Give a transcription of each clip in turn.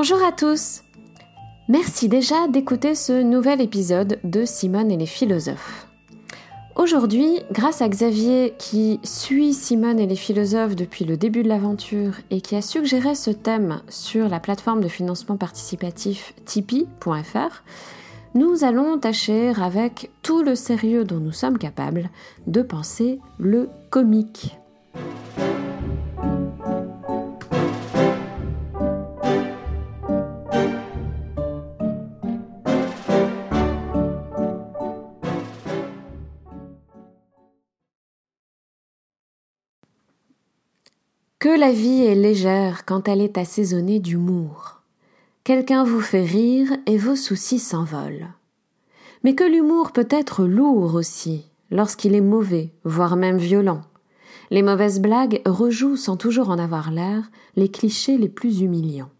Bonjour à tous Merci déjà d'écouter ce nouvel épisode de Simone et les philosophes. Aujourd'hui, grâce à Xavier qui suit Simone et les philosophes depuis le début de l'aventure et qui a suggéré ce thème sur la plateforme de financement participatif tipeee.fr, nous allons tâcher avec tout le sérieux dont nous sommes capables de penser le comique. Que la vie est légère quand elle est assaisonnée d'humour. Quelqu'un vous fait rire et vos soucis s'envolent. Mais que l'humour peut être lourd aussi, lorsqu'il est mauvais, voire même violent. Les mauvaises blagues rejouent sans toujours en avoir l'air les clichés les plus humiliants.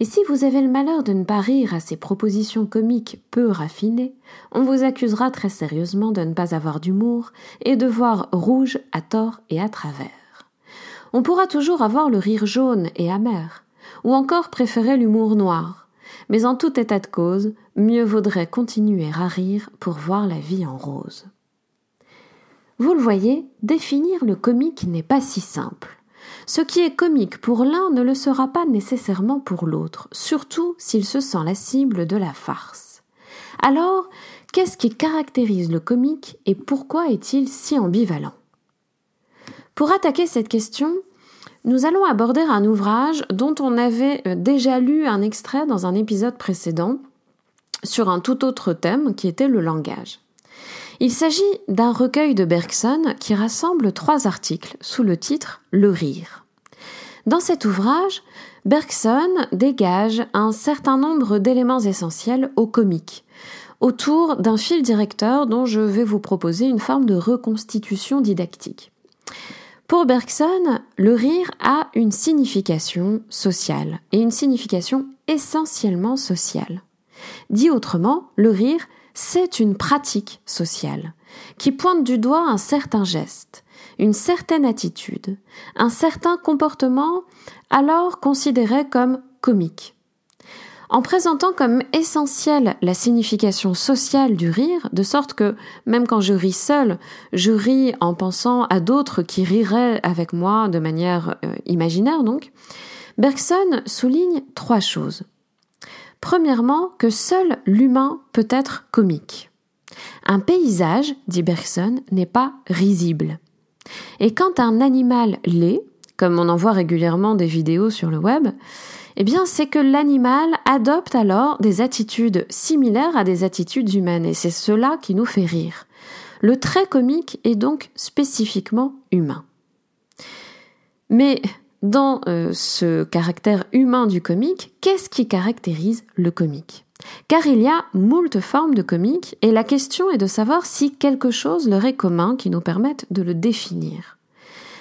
Et si vous avez le malheur de ne pas rire à ces propositions comiques peu raffinées, on vous accusera très sérieusement de ne pas avoir d'humour et de voir rouge à tort et à travers. On pourra toujours avoir le rire jaune et amer, ou encore préférer l'humour noir. Mais en tout état de cause, mieux vaudrait continuer à rire pour voir la vie en rose. Vous le voyez, définir le comique n'est pas si simple. Ce qui est comique pour l'un ne le sera pas nécessairement pour l'autre, surtout s'il se sent la cible de la farce. Alors, qu'est-ce qui caractérise le comique et pourquoi est-il si ambivalent? Pour attaquer cette question, nous allons aborder un ouvrage dont on avait euh, déjà lu un extrait dans un épisode précédent sur un tout autre thème qui était le langage. Il s'agit d'un recueil de Bergson qui rassemble trois articles sous le titre Le rire. Dans cet ouvrage, Bergson dégage un certain nombre d'éléments essentiels au comique, autour d'un fil directeur dont je vais vous proposer une forme de reconstitution didactique. Pour Bergson, le rire a une signification sociale, et une signification essentiellement sociale. Dit autrement, le rire, c'est une pratique sociale, qui pointe du doigt un certain geste, une certaine attitude, un certain comportement alors considéré comme comique en présentant comme essentielle la signification sociale du rire, de sorte que même quand je ris seul, je ris en pensant à d'autres qui riraient avec moi de manière euh, imaginaire donc, Bergson souligne trois choses. Premièrement, que seul l'humain peut être comique. Un paysage, dit Bergson, n'est pas risible. Et quand un animal l'est, comme on en voit régulièrement des vidéos sur le web, eh bien, c'est que l'animal adopte alors des attitudes similaires à des attitudes humaines, et c'est cela qui nous fait rire. Le trait comique est donc spécifiquement humain. Mais dans euh, ce caractère humain du comique, qu'est-ce qui caractérise le comique? Car il y a moult formes de comique, et la question est de savoir si quelque chose leur est commun qui nous permette de le définir.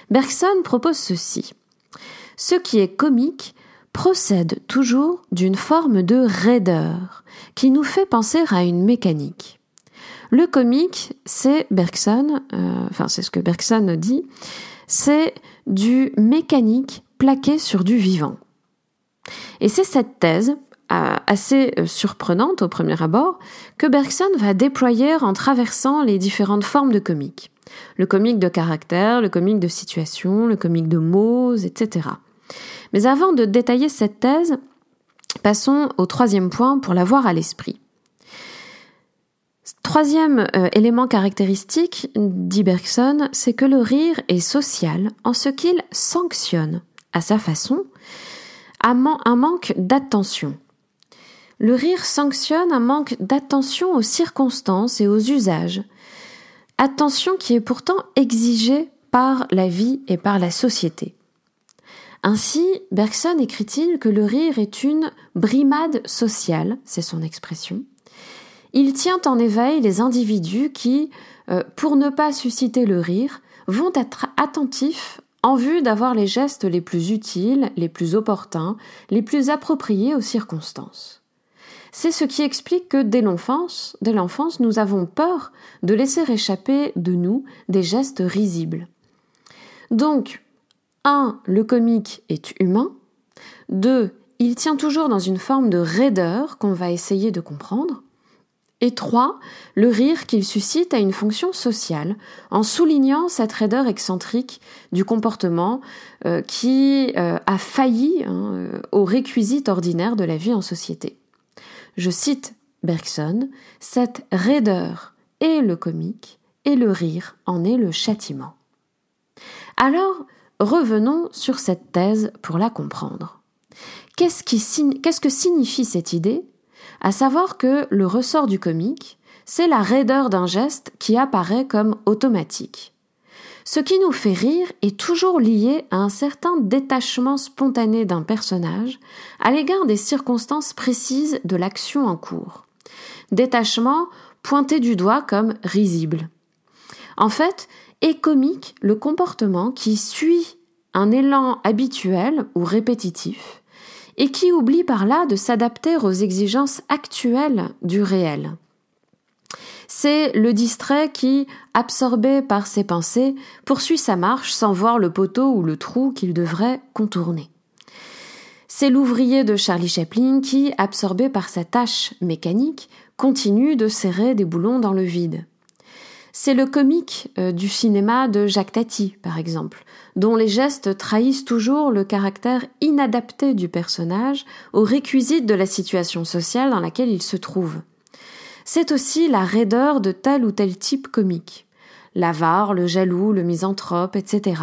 Bergson propose ceci. Ce qui est comique procède toujours d'une forme de raideur qui nous fait penser à une mécanique. Le comique, c'est Bergson, euh, enfin c'est ce que Bergson dit, c'est du mécanique plaqué sur du vivant. Et c'est cette thèse, euh, assez euh, surprenante au premier abord, que Bergson va déployer en traversant les différentes formes de comique. Le comique de caractère, le comique de situation, le comique de mots, etc. Mais avant de détailler cette thèse, passons au troisième point pour l'avoir à l'esprit. Troisième euh, élément caractéristique, dit Bergson, c'est que le rire est social en ce qu'il sanctionne, à sa façon, un manque d'attention. Le rire sanctionne un manque d'attention aux circonstances et aux usages, attention qui est pourtant exigée par la vie et par la société. Ainsi, Bergson écrit-il que le rire est une brimade sociale, c'est son expression. Il tient en éveil les individus qui, euh, pour ne pas susciter le rire, vont être attentifs en vue d'avoir les gestes les plus utiles, les plus opportuns, les plus appropriés aux circonstances. C'est ce qui explique que dès l'enfance, dès l'enfance, nous avons peur de laisser échapper de nous des gestes risibles. Donc, 1. Le comique est humain. 2. il tient toujours dans une forme de raideur qu'on va essayer de comprendre. Et trois, le rire qu'il suscite a une fonction sociale, en soulignant cette raideur excentrique du comportement euh, qui euh, a failli hein, euh, aux réquisites ordinaires de la vie en société. Je cite Bergson, cette raideur est le comique et le rire en est le châtiment. Alors, revenons sur cette thèse pour la comprendre. Qu'est-ce, que signifie cette idée? À savoir que le ressort du comique, c'est la raideur d'un geste qui apparaît comme automatique. Ce qui nous fait rire est toujours lié à un certain détachement spontané d'un personnage à l'égard des circonstances précises de l'action en cours. Détachement pointé du doigt comme risible. En fait, est comique le comportement qui suit un élan habituel ou répétitif, et qui oublie par là de s'adapter aux exigences actuelles du réel. C'est le distrait qui, absorbé par ses pensées, poursuit sa marche sans voir le poteau ou le trou qu'il devrait contourner. C'est l'ouvrier de Charlie Chaplin qui, absorbé par sa tâche mécanique, continue de serrer des boulons dans le vide. C'est le comique euh, du cinéma de Jacques Tati, par exemple, dont les gestes trahissent toujours le caractère inadapté du personnage aux réquisites de la situation sociale dans laquelle il se trouve. C'est aussi la raideur de tel ou tel type comique. L'avare, le jaloux, le misanthrope, etc.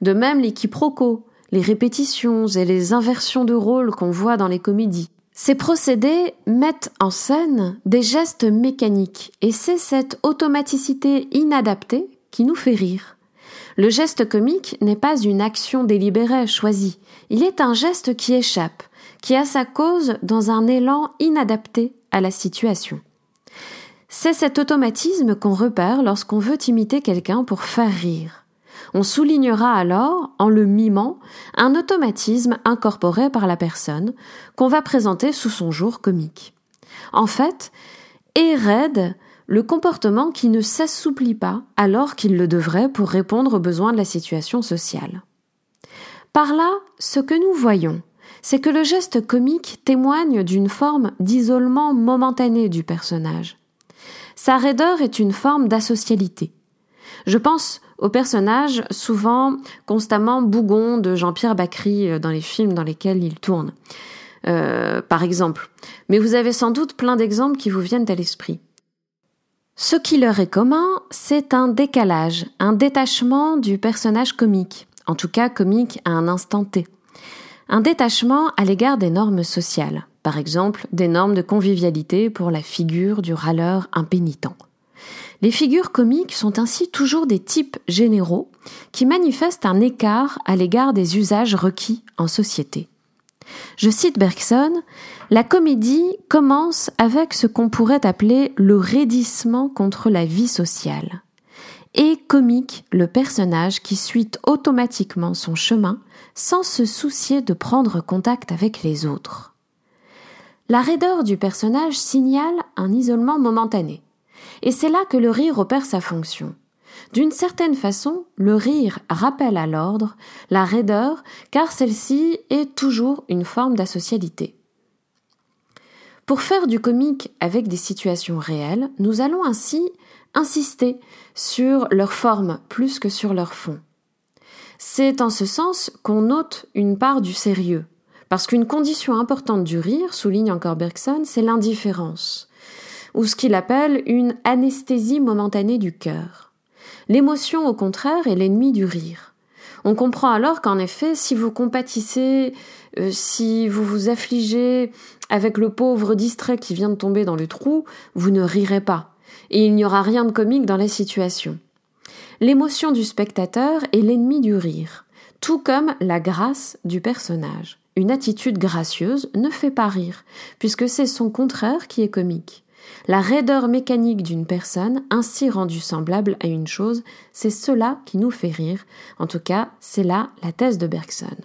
De même les quiproquos, les répétitions et les inversions de rôle qu'on voit dans les comédies. Ces procédés mettent en scène des gestes mécaniques et c'est cette automaticité inadaptée qui nous fait rire. Le geste comique n'est pas une action délibérée, choisie. Il est un geste qui échappe, qui a sa cause dans un élan inadapté à la situation. C'est cet automatisme qu'on repère lorsqu'on veut imiter quelqu'un pour faire rire. On soulignera alors, en le mimant, un automatisme incorporé par la personne qu'on va présenter sous son jour comique. En fait, est raide le comportement qui ne s'assouplit pas alors qu'il le devrait pour répondre aux besoins de la situation sociale. Par là, ce que nous voyons, c'est que le geste comique témoigne d'une forme d'isolement momentané du personnage. Sa raideur est une forme d'asocialité. Je pense au personnage souvent constamment bougon de Jean-Pierre Bacry euh, dans les films dans lesquels il tourne. Euh, par exemple. Mais vous avez sans doute plein d'exemples qui vous viennent à l'esprit. Ce qui leur est commun, c'est un décalage, un détachement du personnage comique, en tout cas comique à un instant T. Un détachement à l'égard des normes sociales, par exemple des normes de convivialité pour la figure du râleur impénitent. Les figures comiques sont ainsi toujours des types généraux qui manifestent un écart à l'égard des usages requis en société. Je cite Bergson, La comédie commence avec ce qu'on pourrait appeler le raidissement contre la vie sociale. Et comique le personnage qui suit automatiquement son chemin sans se soucier de prendre contact avec les autres. La raideur du personnage signale un isolement momentané. Et c'est là que le rire opère sa fonction. D'une certaine façon, le rire rappelle à l'ordre la raideur, car celle-ci est toujours une forme d'asocialité. Pour faire du comique avec des situations réelles, nous allons ainsi insister sur leur forme plus que sur leur fond. C'est en ce sens qu'on note une part du sérieux, parce qu'une condition importante du rire, souligne encore Bergson, c'est l'indifférence ou ce qu'il appelle une anesthésie momentanée du cœur. L'émotion, au contraire, est l'ennemi du rire. On comprend alors qu'en effet, si vous compatissez, euh, si vous vous affligez avec le pauvre distrait qui vient de tomber dans le trou, vous ne rirez pas, et il n'y aura rien de comique dans la situation. L'émotion du spectateur est l'ennemi du rire, tout comme la grâce du personnage. Une attitude gracieuse ne fait pas rire, puisque c'est son contraire qui est comique. La raideur mécanique d'une personne, ainsi rendue semblable à une chose, c'est cela qui nous fait rire. En tout cas, c'est là la thèse de Bergson.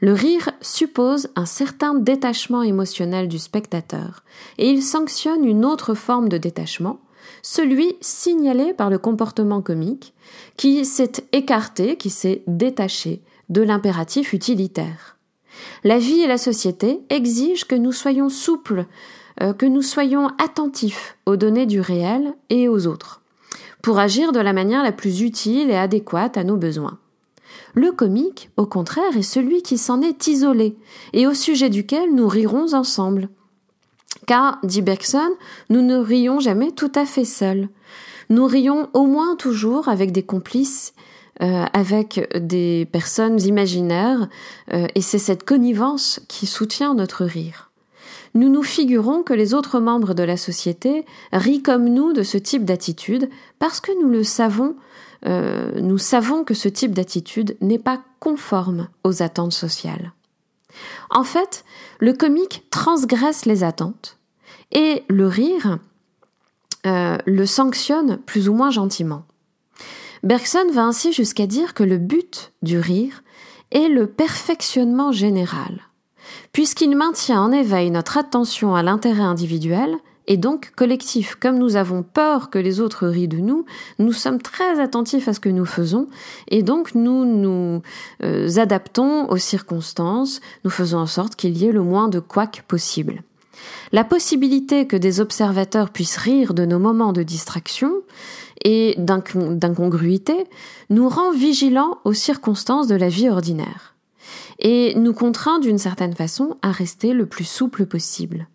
Le rire suppose un certain détachement émotionnel du spectateur, et il sanctionne une autre forme de détachement, celui signalé par le comportement comique, qui s'est écarté, qui s'est détaché de l'impératif utilitaire. La vie et la société exigent que nous soyons souples, que nous soyons attentifs aux données du réel et aux autres, pour agir de la manière la plus utile et adéquate à nos besoins. Le comique, au contraire, est celui qui s'en est isolé et au sujet duquel nous rirons ensemble. Car, dit Bergson, nous ne rions jamais tout à fait seuls. Nous rions au moins toujours avec des complices, euh, avec des personnes imaginaires, euh, et c'est cette connivence qui soutient notre rire. Nous nous figurons que les autres membres de la société rient comme nous de ce type d'attitude parce que nous le savons, euh, nous savons que ce type d'attitude n'est pas conforme aux attentes sociales. En fait, le comique transgresse les attentes et le rire euh, le sanctionne plus ou moins gentiment. Bergson va ainsi jusqu'à dire que le but du rire est le perfectionnement général, puisqu'il maintient en éveil notre attention à l'intérêt individuel et donc collectif. Comme nous avons peur que les autres rient de nous, nous sommes très attentifs à ce que nous faisons et donc nous nous euh, adaptons aux circonstances, nous faisons en sorte qu'il y ait le moins de couac possible. La possibilité que des observateurs puissent rire de nos moments de distraction et d'incongruité nous rend vigilants aux circonstances de la vie ordinaire et nous contraint d'une certaine façon à rester le plus souple possible.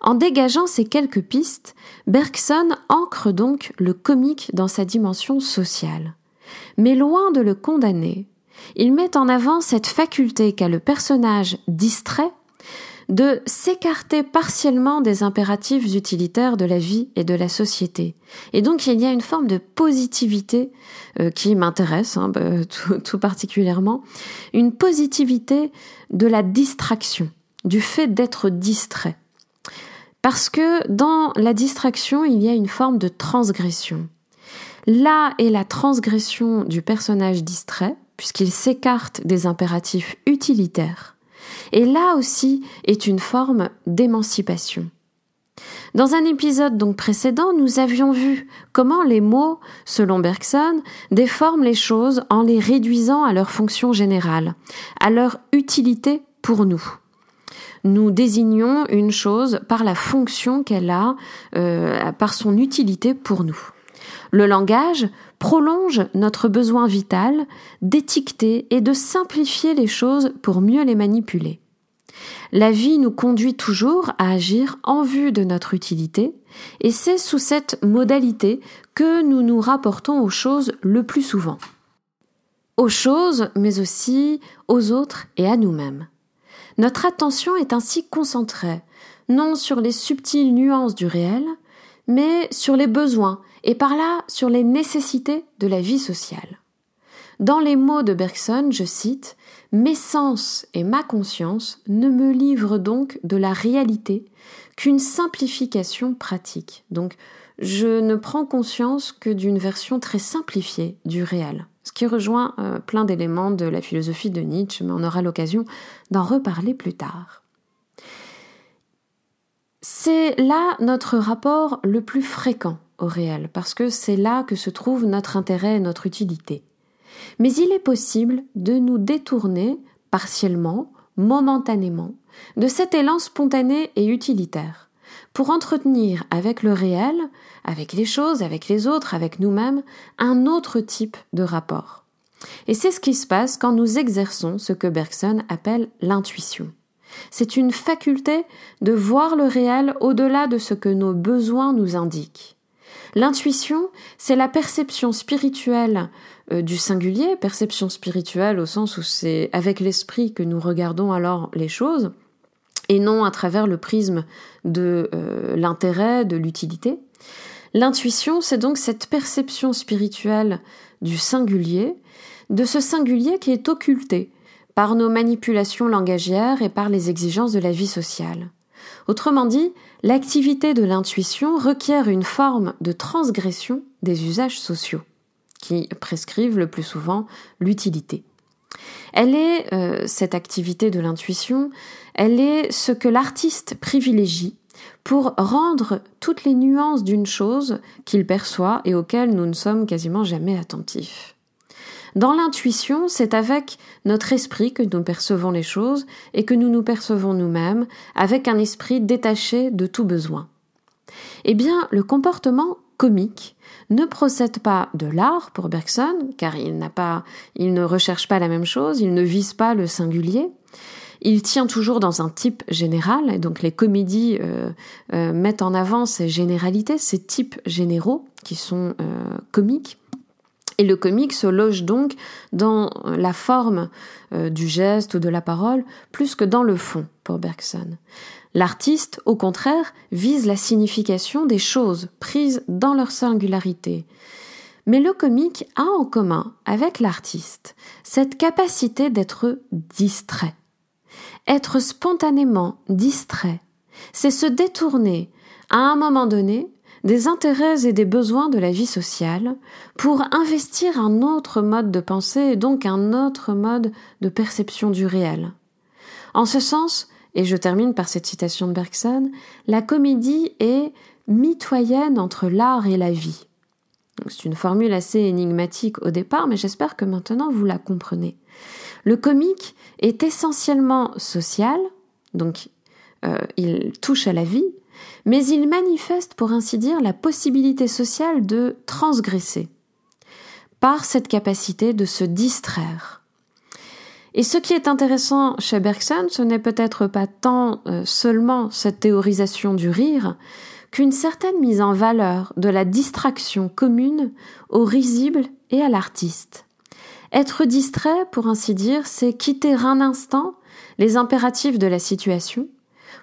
En dégageant ces quelques pistes, Bergson ancre donc le comique dans sa dimension sociale. Mais loin de le condamner, il met en avant cette faculté qu'a le personnage distrait de s'écarter partiellement des impératifs utilitaires de la vie et de la société. Et donc il y a une forme de positivité euh, qui m'intéresse hein, bah, tout, particulièrement, une positivité de la distraction, du fait d'être distrait. Parce que dans la distraction, il y a une forme de transgression. Là est la transgression du personnage distrait, puisqu'il s'écarte des impératifs utilitaires et là aussi est une forme d'émancipation. Dans un épisode donc précédent, nous avions vu comment les mots, selon Bergson, déforment les choses en les réduisant à leur fonction générale, à leur utilité pour nous. Nous désignons une chose par la fonction qu'elle a, euh, par son utilité pour nous. Le langage prolonge notre besoin vital d'étiqueter et de simplifier les choses pour mieux les manipuler. La vie nous conduit toujours à agir en vue de notre utilité, et c'est sous cette modalité que nous nous rapportons aux choses le plus souvent. Aux choses, mais aussi aux autres et à nous-mêmes. Notre attention est ainsi concentrée, non sur les subtiles nuances du réel, mais sur les besoins et par là sur les nécessités de la vie sociale. Dans les mots de Bergson, je cite Mes sens et ma conscience ne me livrent donc de la réalité qu'une simplification pratique. Donc, je ne prends conscience que d'une version très simplifiée du réel, ce qui rejoint euh, plein d'éléments de la philosophie de Nietzsche, mais on aura l'occasion d'en reparler plus tard. C'est là notre rapport le plus fréquent au réel, parce que c'est là que se trouve notre intérêt et notre utilité. Mais il est possible de nous détourner partiellement, momentanément, de cet élan spontané et utilitaire, pour entretenir avec le réel, avec les choses, avec les autres, avec nous-mêmes, un autre type de rapport. Et c'est ce qui se passe quand nous exerçons ce que Bergson appelle l'intuition. C'est une faculté de voir le réel au-delà de ce que nos besoins nous indiquent. L'intuition, c'est la perception spirituelle euh, du singulier, perception spirituelle au sens où c'est avec l'esprit que nous regardons alors les choses, et non à travers le prisme de euh, l'intérêt, de l'utilité. L'intuition, c'est donc cette perception spirituelle du singulier, de ce singulier qui est occulté, par nos manipulations langagières et par les exigences de la vie sociale. Autrement dit, l'activité de l'intuition requiert une forme de transgression des usages sociaux, qui prescrivent le plus souvent l'utilité. Elle est, euh, cette activité de l'intuition, elle est ce que l'artiste privilégie pour rendre toutes les nuances d'une chose qu'il perçoit et auxquelles nous ne sommes quasiment jamais attentifs. Dans l'intuition, c'est avec notre esprit que nous percevons les choses et que nous nous percevons nous-mêmes, avec un esprit détaché de tout besoin. Eh bien, le comportement comique ne procède pas de l'art pour Bergson, car il n'a pas, il ne recherche pas la même chose, il ne vise pas le singulier. Il tient toujours dans un type général, et donc les comédies euh, euh, mettent en avant ces généralités, ces types généraux qui sont euh, comiques. Et le comique se loge donc dans la forme du geste ou de la parole plus que dans le fond pour Bergson. L'artiste, au contraire, vise la signification des choses prises dans leur singularité. Mais le comique a en commun avec l'artiste cette capacité d'être distrait. Être spontanément distrait, c'est se détourner à un moment donné des intérêts et des besoins de la vie sociale pour investir un autre mode de pensée et donc un autre mode de perception du réel. En ce sens, et je termine par cette citation de Bergson, la comédie est mitoyenne entre l'art et la vie. C'est une formule assez énigmatique au départ, mais j'espère que maintenant vous la comprenez. Le comique est essentiellement social, donc euh, il touche à la vie, mais il manifeste pour ainsi dire la possibilité sociale de transgresser par cette capacité de se distraire et ce qui est intéressant chez Bergson, ce n'est peut-être pas tant euh, seulement cette théorisation du rire, qu'une certaine mise en valeur de la distraction commune au risible et à l'artiste. Être distrait, pour ainsi dire, c'est quitter un instant les impératifs de la situation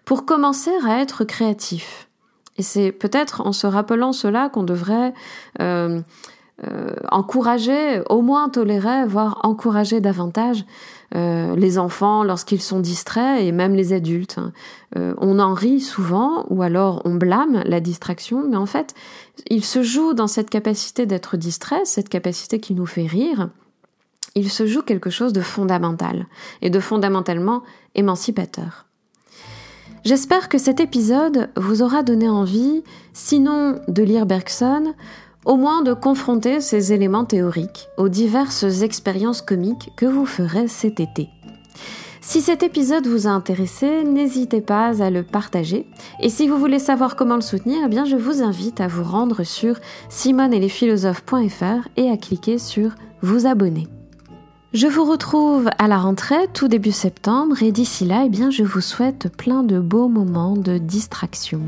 pour commencer à être créatif. Et c'est peut-être en se rappelant cela qu'on devrait euh, euh, encourager, au moins tolérer, voire encourager davantage euh, les enfants lorsqu'ils sont distraits et même les adultes. Hein. Euh, on en rit souvent ou alors on blâme la distraction, mais en fait, il se joue dans cette capacité d'être distrait, cette capacité qui nous fait rire, il se joue quelque chose de fondamental et de fondamentalement émancipateur. J'espère que cet épisode vous aura donné envie, sinon de lire Bergson, au moins de confronter ces éléments théoriques aux diverses expériences comiques que vous ferez cet été. Si cet épisode vous a intéressé, n'hésitez pas à le partager. Et si vous voulez savoir comment le soutenir, eh je vous invite à vous rendre sur simoneetlesphilosophes.fr et à cliquer sur vous abonner. Je vous retrouve à la rentrée tout début septembre et d'ici là, eh bien je vous souhaite plein de beaux moments de distraction.